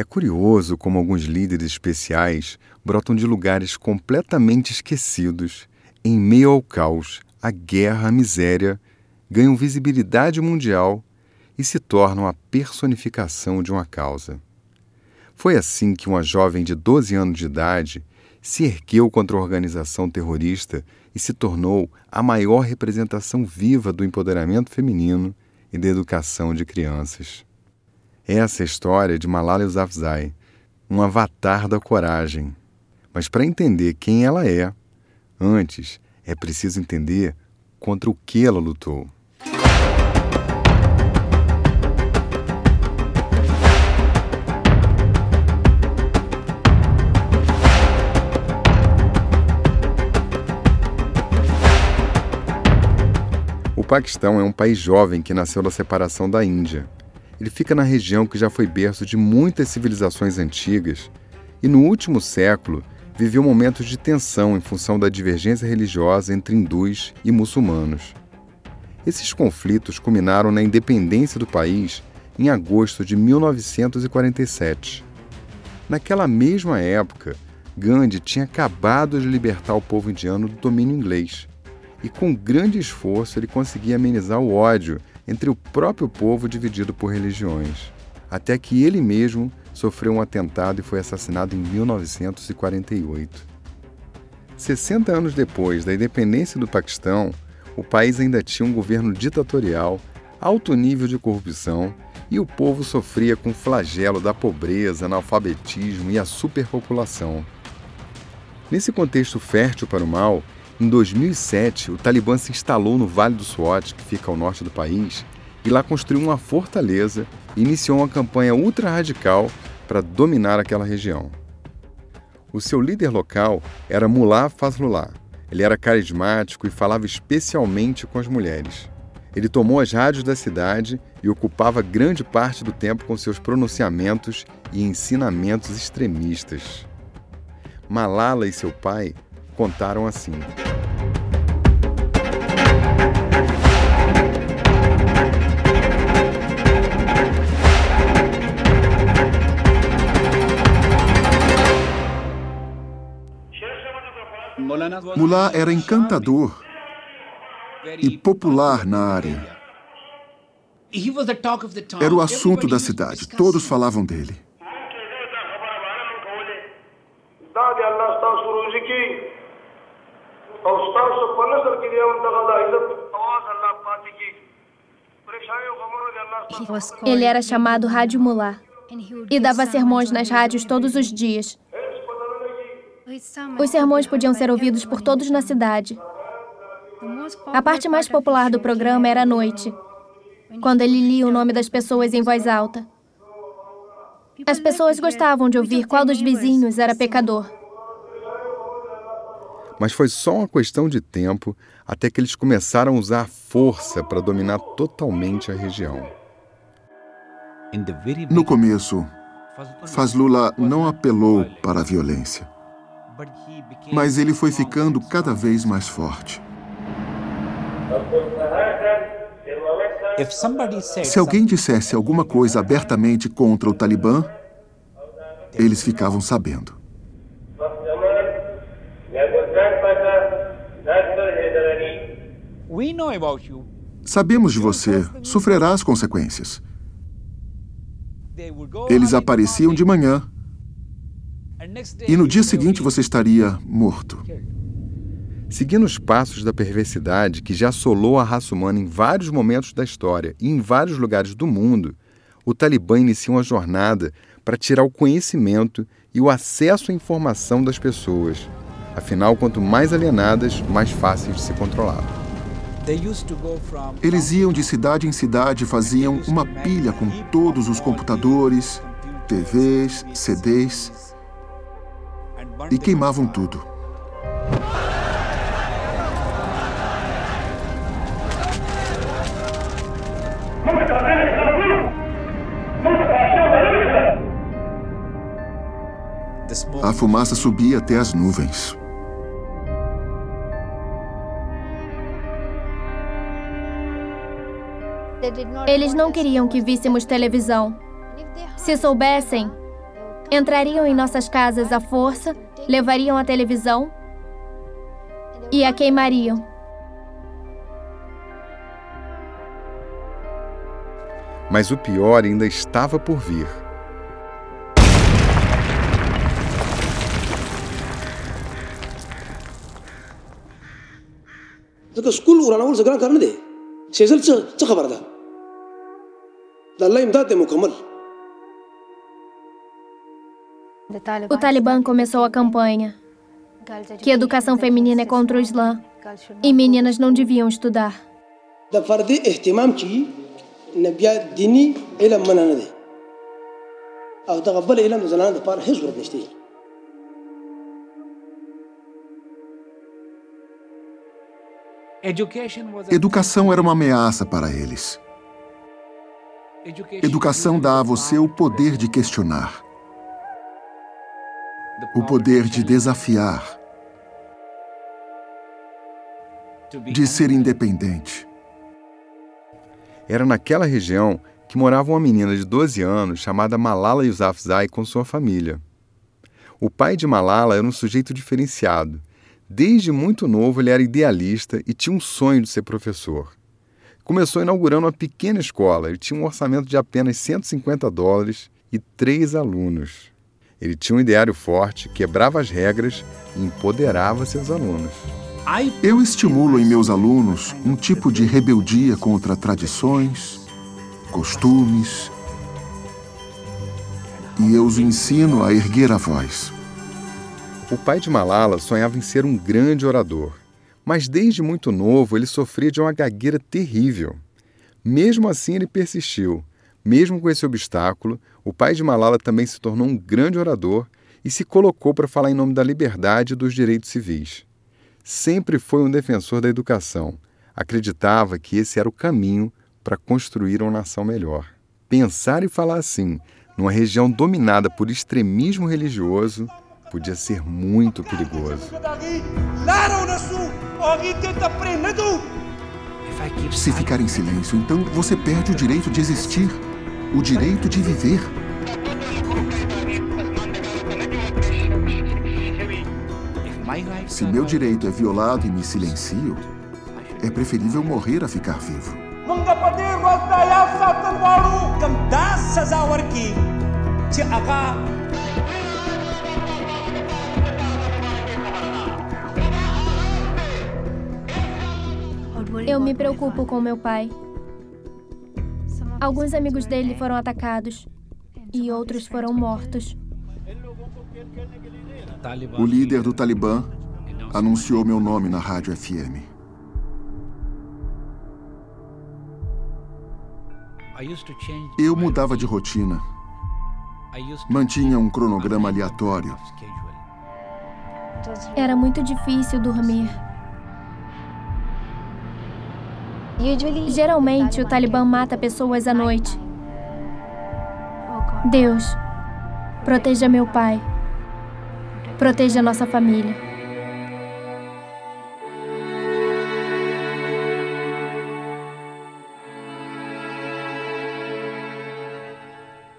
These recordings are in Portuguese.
É curioso como alguns líderes especiais brotam de lugares completamente esquecidos, em meio ao caos, à guerra, à miséria, ganham visibilidade mundial e se tornam a personificação de uma causa. Foi assim que uma jovem de 12 anos de idade se ergueu contra a organização terrorista e se tornou a maior representação viva do empoderamento feminino e da educação de crianças. Essa é a história de Malala Yousafzai, um avatar da coragem. Mas para entender quem ela é, antes é preciso entender contra o que ela lutou. O Paquistão é um país jovem que nasceu da separação da Índia. Ele fica na região que já foi berço de muitas civilizações antigas e, no último século, viveu momentos de tensão em função da divergência religiosa entre hindus e muçulmanos. Esses conflitos culminaram na independência do país em agosto de 1947. Naquela mesma época, Gandhi tinha acabado de libertar o povo indiano do domínio inglês e com grande esforço ele conseguia amenizar o ódio entre o próprio povo dividido por religiões, até que ele mesmo sofreu um atentado e foi assassinado em 1948. 60 anos depois da independência do Paquistão, o país ainda tinha um governo ditatorial, alto nível de corrupção e o povo sofria com o flagelo da pobreza, analfabetismo e a superpopulação. Nesse contexto fértil para o mal, em 2007, o Talibã se instalou no Vale do Swat, que fica ao norte do país, e lá construiu uma fortaleza e iniciou uma campanha ultra-radical para dominar aquela região. O seu líder local era Mullah Fazlullah. Ele era carismático e falava especialmente com as mulheres. Ele tomou as rádios da cidade e ocupava grande parte do tempo com seus pronunciamentos e ensinamentos extremistas. Malala e seu pai contaram assim. Mullah era encantador e popular na área. Era o assunto da cidade, todos falavam dele. Ele era chamado Rádio Mullah e dava sermões nas rádios todos os dias. Os sermões podiam ser ouvidos por todos na cidade. A parte mais popular do programa era à noite, quando ele lia o nome das pessoas em voz alta. As pessoas gostavam de ouvir qual dos vizinhos era pecador. Mas foi só uma questão de tempo até que eles começaram a usar força para dominar totalmente a região. No começo, Fazlullah não apelou para a violência, mas ele foi ficando cada vez mais forte. Se alguém dissesse alguma coisa abertamente contra o Talibã, eles ficavam sabendo. Sabemos de você, sofrerá as consequências. Eles apareciam de manhã e no dia seguinte você estaria morto. Seguindo os passos da perversidade que já assolou a raça humana em vários momentos da história e em vários lugares do mundo, o Talibã inicia uma jornada para tirar o conhecimento e o acesso à informação das pessoas. Afinal, quanto mais alienadas, mais fáceis de se controlar. Eles iam de cidade em cidade e faziam uma pilha com todos os computadores, TVs, CDs e queimavam tudo. A fumaça subia até as nuvens. Eles não queriam que víssemos televisão. Se soubessem, entrariam em nossas casas à força, levariam a televisão e a queimariam. Mas o pior ainda estava por vir. 그 스쿨 우라나올 저그랑 o Talibã começou a campanha que educação feminina é contra o Islã e meninas não deviam estudar. Educação era uma ameaça para eles. Educação dá a você o poder de questionar o poder de desafiar, de ser independente. Era naquela região que morava uma menina de 12 anos chamada Malala Yousafzai com sua família. O pai de Malala era um sujeito diferenciado Desde muito novo, ele era idealista e tinha um sonho de ser professor. Começou inaugurando uma pequena escola. Ele tinha um orçamento de apenas 150 dólares e três alunos. Ele tinha um ideário forte, quebrava as regras e empoderava seus alunos. Eu estimulo em meus alunos um tipo de rebeldia contra tradições, costumes, e eu os ensino a erguer a voz. O pai de Malala sonhava em ser um grande orador, mas desde muito novo ele sofria de uma gagueira terrível. Mesmo assim, ele persistiu. Mesmo com esse obstáculo, o pai de Malala também se tornou um grande orador e se colocou para falar em nome da liberdade e dos direitos civis. Sempre foi um defensor da educação. Acreditava que esse era o caminho para construir uma nação melhor. Pensar e falar assim, numa região dominada por extremismo religioso, podia ser muito perigoso. Se ficar em silêncio, então você perde o direito de existir, o direito de viver. Se meu direito é violado e me silencio, é preferível morrer a ficar vivo. Eu me preocupo com meu pai. Alguns amigos dele foram atacados e outros foram mortos. O líder do Talibã anunciou meu nome na rádio FM. Eu mudava de rotina. Mantinha um cronograma aleatório. Era muito difícil dormir. Geralmente, o Talibã mata pessoas à noite. Deus, proteja meu pai. Proteja nossa família.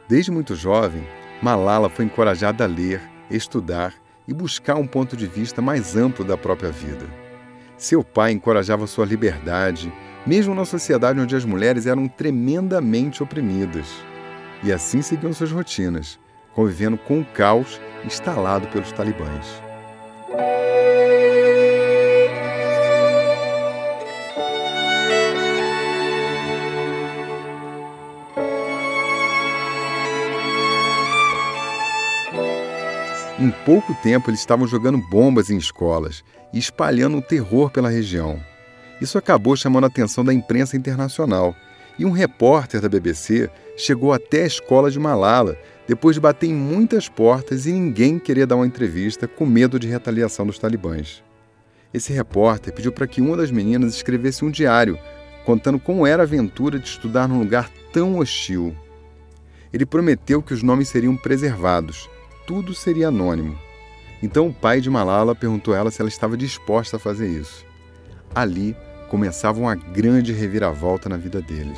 Desde muito jovem, Malala foi encorajada a ler, estudar e buscar um ponto de vista mais amplo da própria vida. Seu pai encorajava sua liberdade, mesmo na sociedade onde as mulheres eram tremendamente oprimidas. E assim seguiam suas rotinas, convivendo com o caos instalado pelos talibãs. Em pouco tempo, eles estavam jogando bombas em escolas e espalhando o terror pela região. Isso acabou chamando a atenção da imprensa internacional. E um repórter da BBC chegou até a escola de Malala depois de bater em muitas portas e ninguém queria dar uma entrevista com medo de retaliação dos talibãs. Esse repórter pediu para que uma das meninas escrevesse um diário contando como era a aventura de estudar num lugar tão hostil. Ele prometeu que os nomes seriam preservados, tudo seria anônimo. Então o pai de Malala perguntou a ela se ela estava disposta a fazer isso. Ali, começava uma grande reviravolta na vida deles.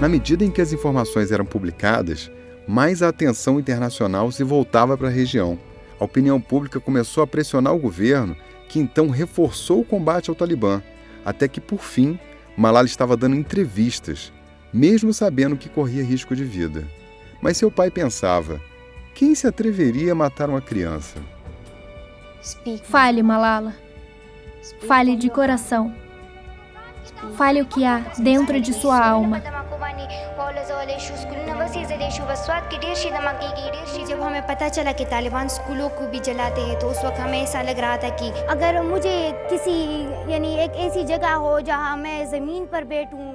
Na medida em que as informações eram publicadas, mais a atenção internacional se voltava para a região. A opinião pública começou a pressionar o governo, que então reforçou o combate ao Talibã, até que, por fim, Malala estava dando entrevistas mesmo sabendo que corria risco de vida. Mas seu pai pensava: quem se atreveria a matar uma criança? Fale, Malala. Fale de coração. Fale o que há dentro de sua alma. जब हमें पता चला कि तालिबान स्कूलों को भी जलाते हैं तो उस वक्त हमें ऐसा लग रहा था कि अगर मुझे किसी यानी एक ऐसी जगह हो जहां मैं जमीन पर बैठूं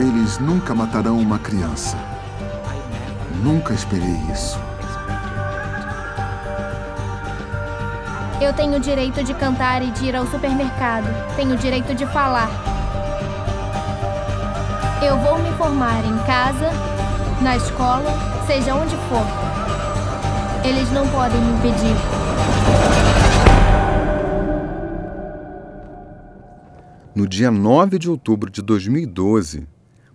Eles nunca matarão uma criança. Nunca esperei isso. Eu tenho o direito de cantar e de ir ao supermercado. Tenho o direito de falar. Eu vou me formar em casa, na escola, seja onde for. Eles não podem me impedir. No dia 9 de outubro de 2012,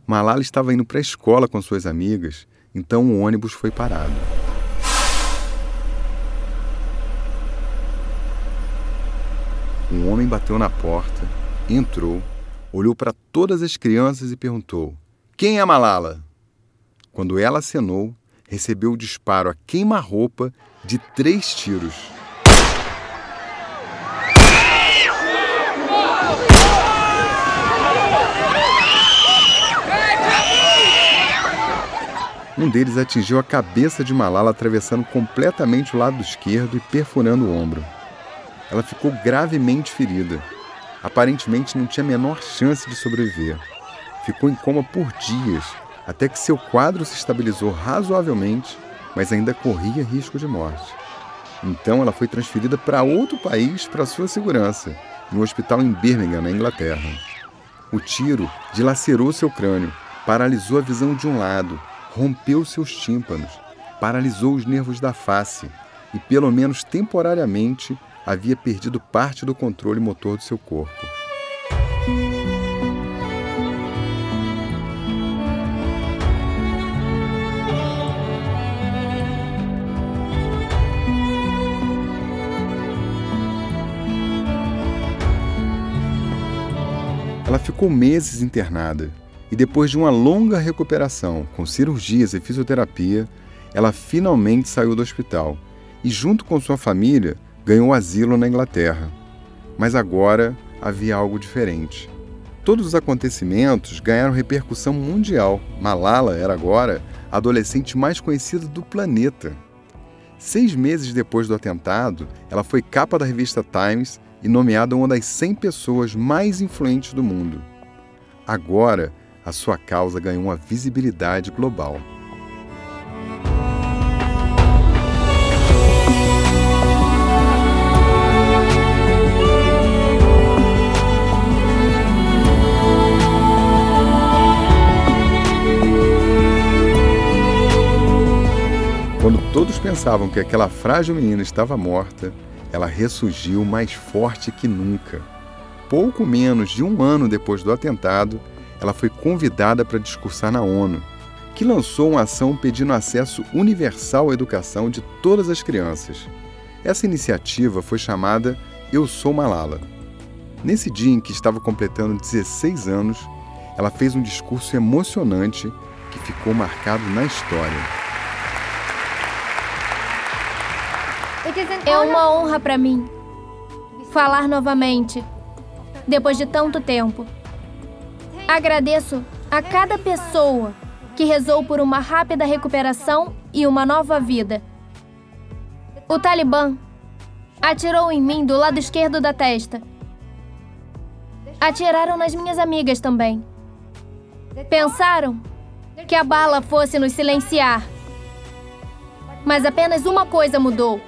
Malala estava indo para a escola com suas amigas, então o ônibus foi parado. Um homem bateu na porta, entrou, olhou para todas as crianças e perguntou: Quem é Malala? Quando ela acenou, recebeu o disparo a queima-roupa de três tiros. Um deles atingiu a cabeça de Malala, atravessando completamente o lado esquerdo e perfurando o ombro. Ela ficou gravemente ferida. Aparentemente não tinha a menor chance de sobreviver. Ficou em coma por dias, até que seu quadro se estabilizou razoavelmente, mas ainda corria risco de morte. Então ela foi transferida para outro país para sua segurança, no hospital em Birmingham, na Inglaterra. O tiro dilacerou seu crânio, paralisou a visão de um lado, rompeu seus tímpanos, paralisou os nervos da face e, pelo menos temporariamente, havia perdido parte do controle motor do seu corpo. Ela ficou meses internada e, depois de uma longa recuperação, com cirurgias e fisioterapia, ela finalmente saiu do hospital e, junto com sua família, ganhou asilo na Inglaterra. Mas agora havia algo diferente. Todos os acontecimentos ganharam repercussão mundial. Malala era agora a adolescente mais conhecida do planeta. Seis meses depois do atentado, ela foi capa da revista Times e nomeada uma das 100 pessoas mais influentes do mundo. Agora, a sua causa ganhou uma visibilidade global. Quando todos pensavam que aquela frágil menina estava morta, ela ressurgiu mais forte que nunca. Pouco menos de um ano depois do atentado, ela foi convidada para discursar na ONU, que lançou uma ação pedindo acesso universal à educação de todas as crianças. Essa iniciativa foi chamada Eu Sou Malala. Nesse dia em que estava completando 16 anos, ela fez um discurso emocionante que ficou marcado na história. É uma honra para mim falar novamente, depois de tanto tempo. Agradeço a cada pessoa que rezou por uma rápida recuperação e uma nova vida. O Talibã atirou em mim do lado esquerdo da testa. Atiraram nas minhas amigas também. Pensaram que a bala fosse nos silenciar. Mas apenas uma coisa mudou: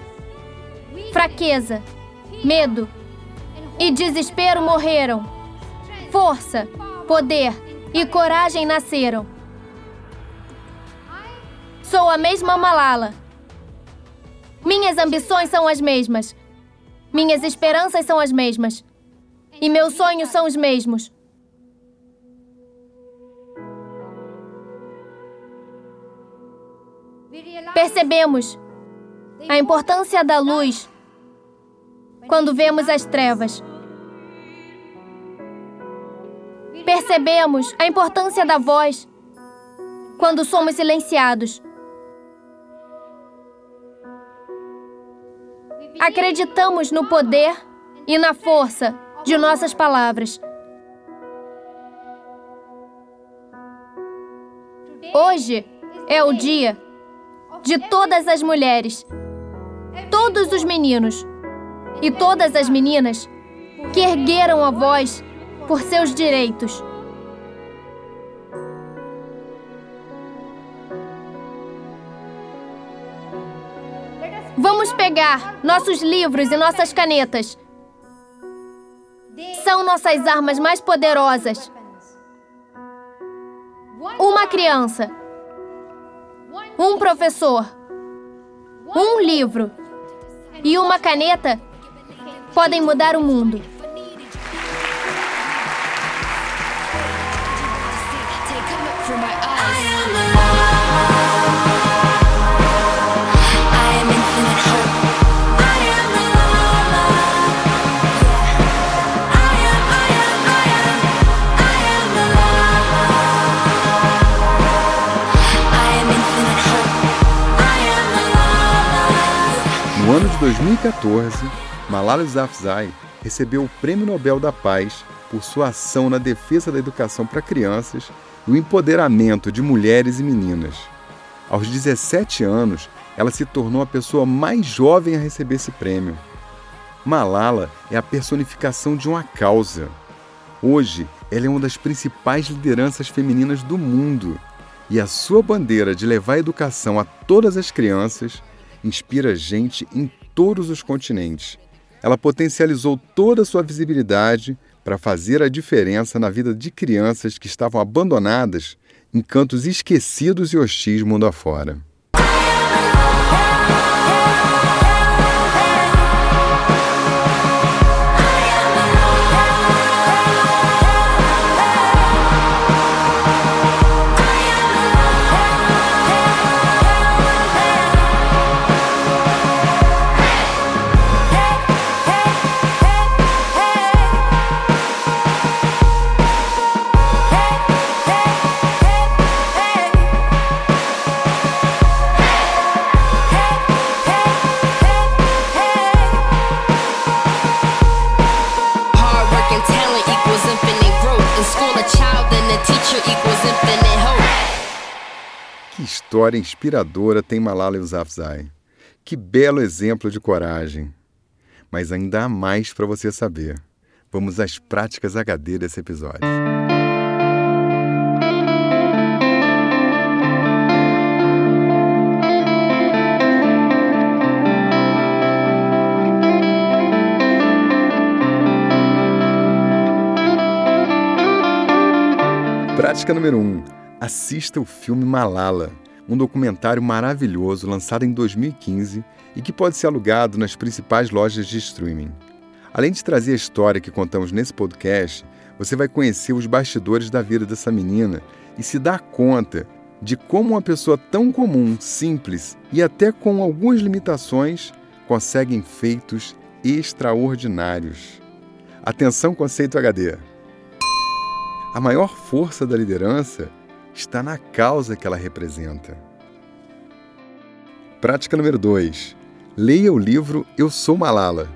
fraqueza, medo e desespero morreram. Força, poder e coragem nasceram. Sou a mesma Malala. Minhas ambições são as mesmas. Minhas esperanças são as mesmas. E meus sonhos são os mesmos. Percebemos a importância da luz quando vemos as trevas. Percebemos a importância da voz quando somos silenciados. Acreditamos no poder e na força de nossas palavras. Hoje é o dia de todas as mulheres, todos os meninos e todas as meninas que ergueram a voz por seus direitos. Vamos pegar nossos livros e nossas canetas. São nossas armas mais poderosas. Uma criança, um professor, um livro e uma caneta podem mudar o mundo. 2014, Malala Yousafzai recebeu o Prêmio Nobel da Paz por sua ação na defesa da educação para crianças e o empoderamento de mulheres e meninas. Aos 17 anos, ela se tornou a pessoa mais jovem a receber esse prêmio. Malala é a personificação de uma causa. Hoje, ela é uma das principais lideranças femininas do mundo e a sua bandeira de levar educação a todas as crianças inspira gente em todos os continentes. Ela potencializou toda a sua visibilidade para fazer a diferença na vida de crianças que estavam abandonadas em cantos esquecidos e hostis mundo afora. História inspiradora tem Malala Yousafzai. Que belo exemplo de coragem. Mas ainda há mais para você saber. Vamos às práticas HD desse episódio. Prática número 1. Um, assista o filme Malala, um documentário maravilhoso lançado em 2015 e que pode ser alugado nas principais lojas de streaming. Além de trazer a história que contamos nesse podcast, você vai conhecer os bastidores da vida dessa menina e se dar conta de como uma pessoa tão comum, simples e até com algumas limitações conseguem feitos extraordinários. Atenção, conceito HD. A maior força da liderança está na causa que ela representa. Prática número 2. Leia o livro Eu Sou Malala.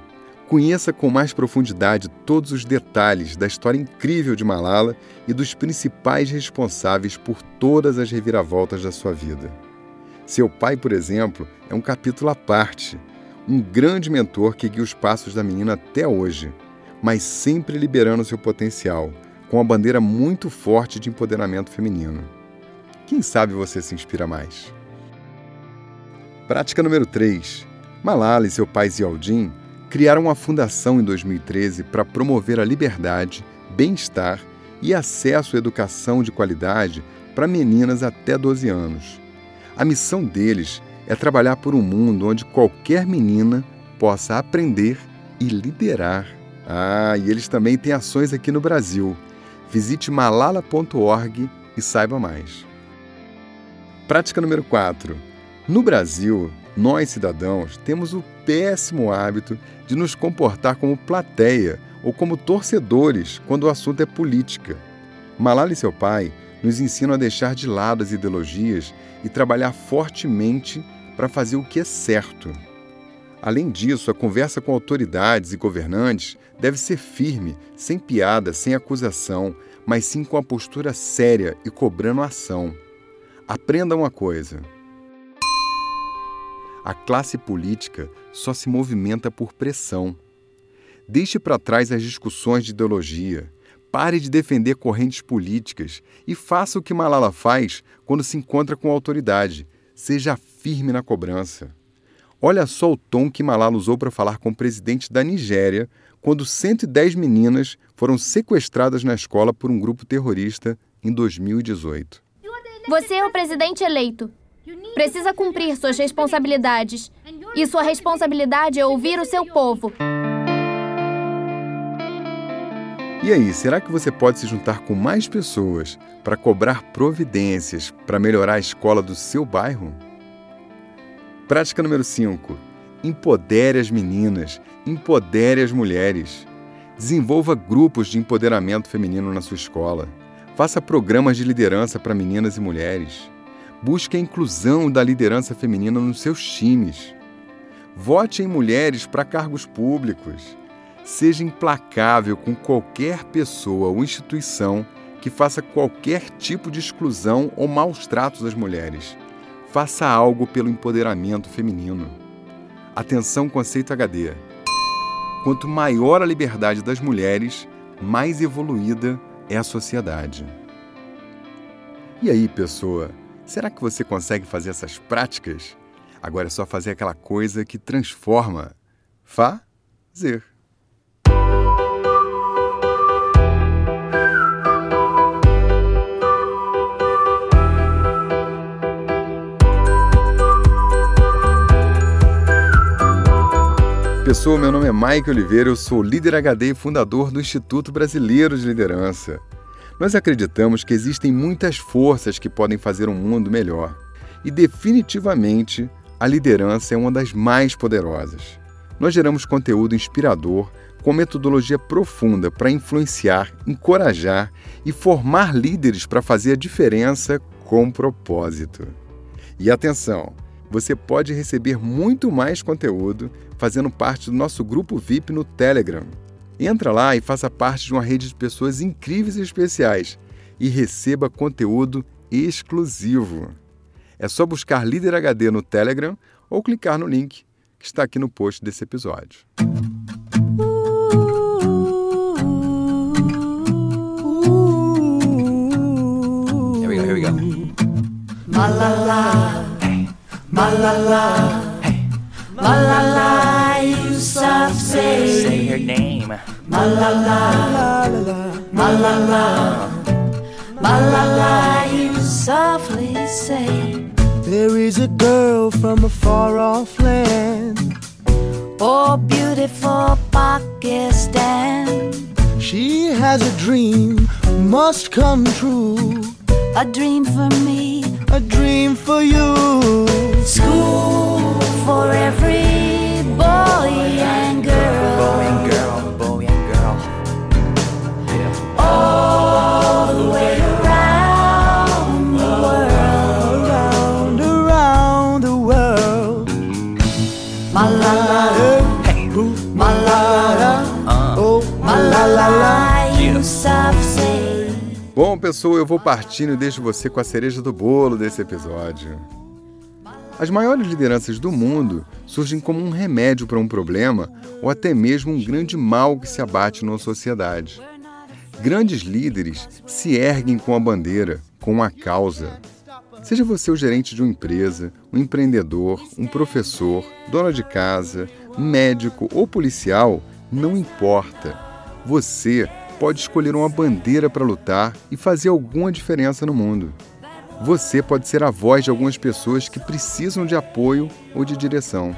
Conheça com mais profundidade todos os detalhes da história incrível de Malala e dos principais responsáveis por todas as reviravoltas da sua vida. Seu pai, por exemplo, é um capítulo à parte, um grande mentor que guia os passos da menina até hoje, mas sempre liberando seu potencial, com uma bandeira muito forte de empoderamento feminino. Quem sabe você se inspira mais? Prática número 3. Malala e seu pai Zialdin criaram uma fundação em 2013 para promover a liberdade, bem-estar e acesso à educação de qualidade para meninas até 12 anos. A missão deles é trabalhar por um mundo onde qualquer menina possa aprender e liderar. Ah, e eles também têm ações aqui no Brasil. Visite malala.org e saiba mais. Prática número 4. No Brasil, nós cidadãos temos o péssimo hábito de nos comportar como plateia ou como torcedores quando o assunto é política. Malala e seu pai nos ensinam a deixar de lado as ideologias e trabalhar fortemente para fazer o que é certo. Além disso, a conversa com autoridades e governantes deve ser firme, sem piada, sem acusação, mas sim com a postura séria e cobrando ação. Aprenda uma coisa: a classe política só se movimenta por pressão. Deixe para trás as discussões de ideologia. Pare de defender correntes políticas e faça o que Malala faz quando se encontra com autoridade. Seja firme na cobrança. Olha só o tom que Malala usou para falar com o presidente da Nigéria quando 110 meninas foram sequestradas na escola por um grupo terrorista em 2018. Você é o presidente eleito. Precisa cumprir suas responsabilidades. E sua responsabilidade é ouvir o seu povo. E aí, será que você pode se juntar com mais pessoas para cobrar providências para melhorar a escola do seu bairro? Prática número 5. Empodere as meninas, empodere as mulheres. Desenvolva grupos de empoderamento feminino na sua escola. Faça programas de liderança para meninas e mulheres. Busque a inclusão da liderança feminina nos seus times. Vote em mulheres para cargos públicos. Seja implacável com qualquer pessoa ou instituição que faça qualquer tipo de exclusão ou maus tratos às mulheres. Faça algo pelo empoderamento feminino. Atenção conceito HD. Quanto maior a liberdade das mulheres, mais evoluída é a sociedade. E aí, pessoa? Será que você consegue fazer essas práticas? Agora é só fazer aquela coisa que transforma. Fazer. Pessoal, meu nome é Mike Oliveira, eu sou líder HD e fundador do Instituto Brasileiro de Liderança. Nós acreditamos que existem muitas forças que podem fazer um mundo melhor. E definitivamente, a liderança é uma das mais poderosas. Nós geramos conteúdo inspirador com metodologia profunda para influenciar, encorajar e formar líderes para fazer a diferença com propósito. E atenção, você pode receber muito mais conteúdo fazendo parte do nosso grupo VIP no Telegram. Entra lá e faça parte de uma rede de pessoas incríveis e especiais e receba conteúdo exclusivo. É só buscar Líder HD no Telegram ou clicar no link que está aqui no post desse episódio. Here we go, here we go. Malala, hey. Malala, hey. Malala Yousafzai. Say her name. Malala, Malala, Malala, you softly say. There is a girl from a far off land. Oh, beautiful Pakistan. She has a dream, must come true. A dream for me, a dream for you. School for every boy and girl. Boy and girl, boy and girl. All the way around the world. Around, around the world. Malala, Hey, Malala, Oh, Malala Yousafzai. Bom, pessoal, eu vou partindo e deixo você com a cereja do bolo desse episódio. As maiores lideranças do mundo surgem como um remédio para um problema ou até mesmo um grande mal que se abate numa sociedade. Grandes líderes se erguem com a bandeira, com a causa. Seja você o gerente de uma empresa, um empreendedor, um professor, dona de casa, médico ou policial, não importa. Você pode escolher uma bandeira para lutar e fazer alguma diferença no mundo. Você pode ser a voz de algumas pessoas que precisam de apoio ou de direção.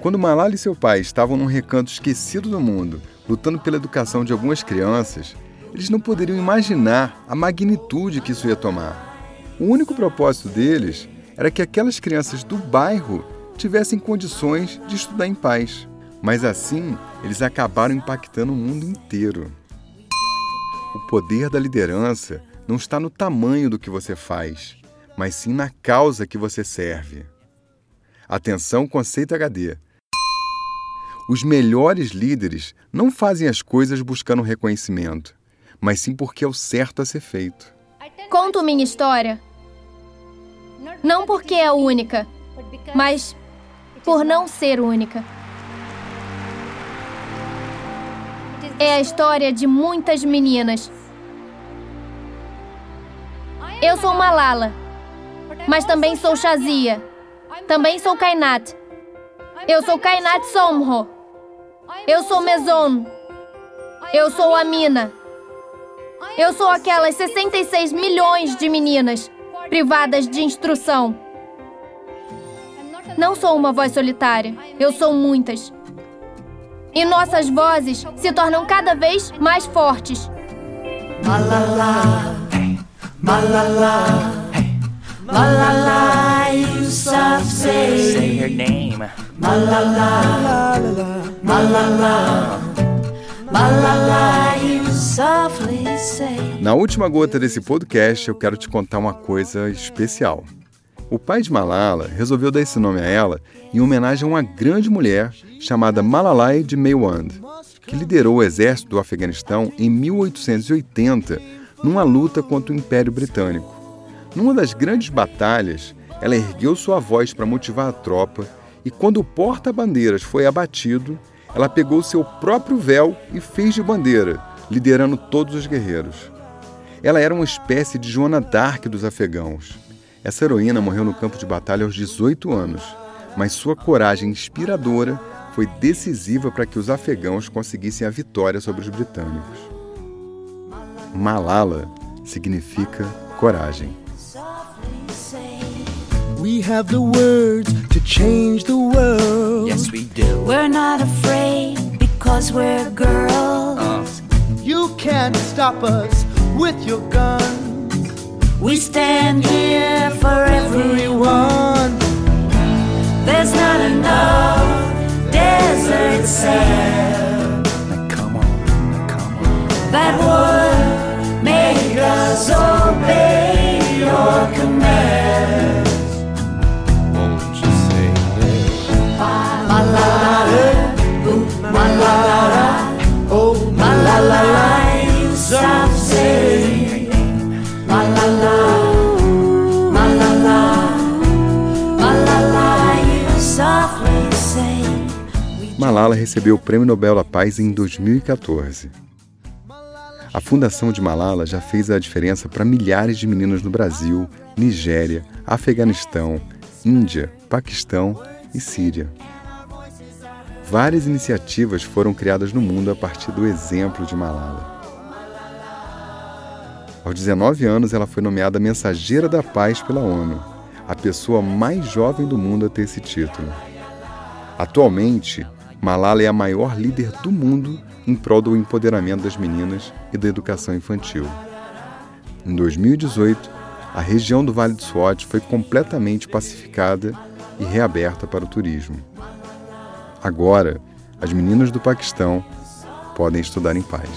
Quando Malala e seu pai estavam num recanto esquecido do mundo, lutando pela educação de algumas crianças, eles não poderiam imaginar a magnitude que isso ia tomar. O único propósito deles era que aquelas crianças do bairro tivessem condições de estudar em paz. Mas assim, eles acabaram impactando o mundo inteiro. O poder da liderança não está no tamanho do que você faz, mas sim na causa que você serve. Atenção, conceito HD. Os melhores líderes não fazem as coisas buscando reconhecimento, mas sim porque é o certo a ser feito. Conto minha história. Não porque é única, mas por não ser única. É a história de muitas meninas. Eu sou Malala, mas também sou Shazia. Também sou Kainat. Eu sou Kainat Somro. Eu sou Mezon. Eu sou Amina. Eu sou aquelas 66 milhões de meninas privadas de instrução. Não sou uma voz solitária, eu sou muitas. E nossas vozes se tornam cada vez mais fortes. Malala, Malala, Malala Yousafzai. Say her name. Malala, Malala, Malala Yousafzai. Na última gota desse podcast, eu quero te contar uma coisa especial. O pai de Malala resolveu dar esse nome a ela em homenagem a uma grande mulher chamada Malalai de Maiwand, que liderou o exército do Afeganistão em 1880 numa luta contra o Império Britânico. Numa das grandes batalhas, ela ergueu sua voz para motivar a tropa e quando o porta-bandeiras foi abatido, ela pegou seu próprio véu e fez de bandeira, liderando todos os guerreiros. Ela era uma espécie de Joana d'Arc dos afegãos. Essa heroína morreu no campo de batalha aos 18 anos, mas sua coragem inspiradora foi decisiva para que os afegãos conseguissem a vitória sobre os britânicos. Malala significa coragem. We have the words to change the world. Yes, we do. We're not afraid because we're girls. Uh, You can't stop us with your guns. We stand here for everyone. There's not enough desert sand. Come on, come on. That would make us obey your commands. Won't you say this? Ma la la, ooh, ma la la, oh, ma la la, la, la, la, la, la, la, la, Malala recebeu o Prêmio Nobel da Paz em 2014. A fundação de Malala já fez a diferença para milhares de meninas no Brasil, Nigéria, Afeganistão, Índia, Paquistão e Síria. Várias iniciativas foram criadas no mundo a partir do exemplo de Malala. Aos 19 anos, ela foi nomeada Mensageira da Paz pela ONU, a pessoa mais jovem do mundo a ter esse título. Atualmente, Malala é a maior líder do mundo em prol do empoderamento das meninas e da educação infantil. Em 2018, a região do Vale do Swat foi completamente pacificada e reaberta para o turismo. Agora, as meninas do Paquistão podem estudar em paz.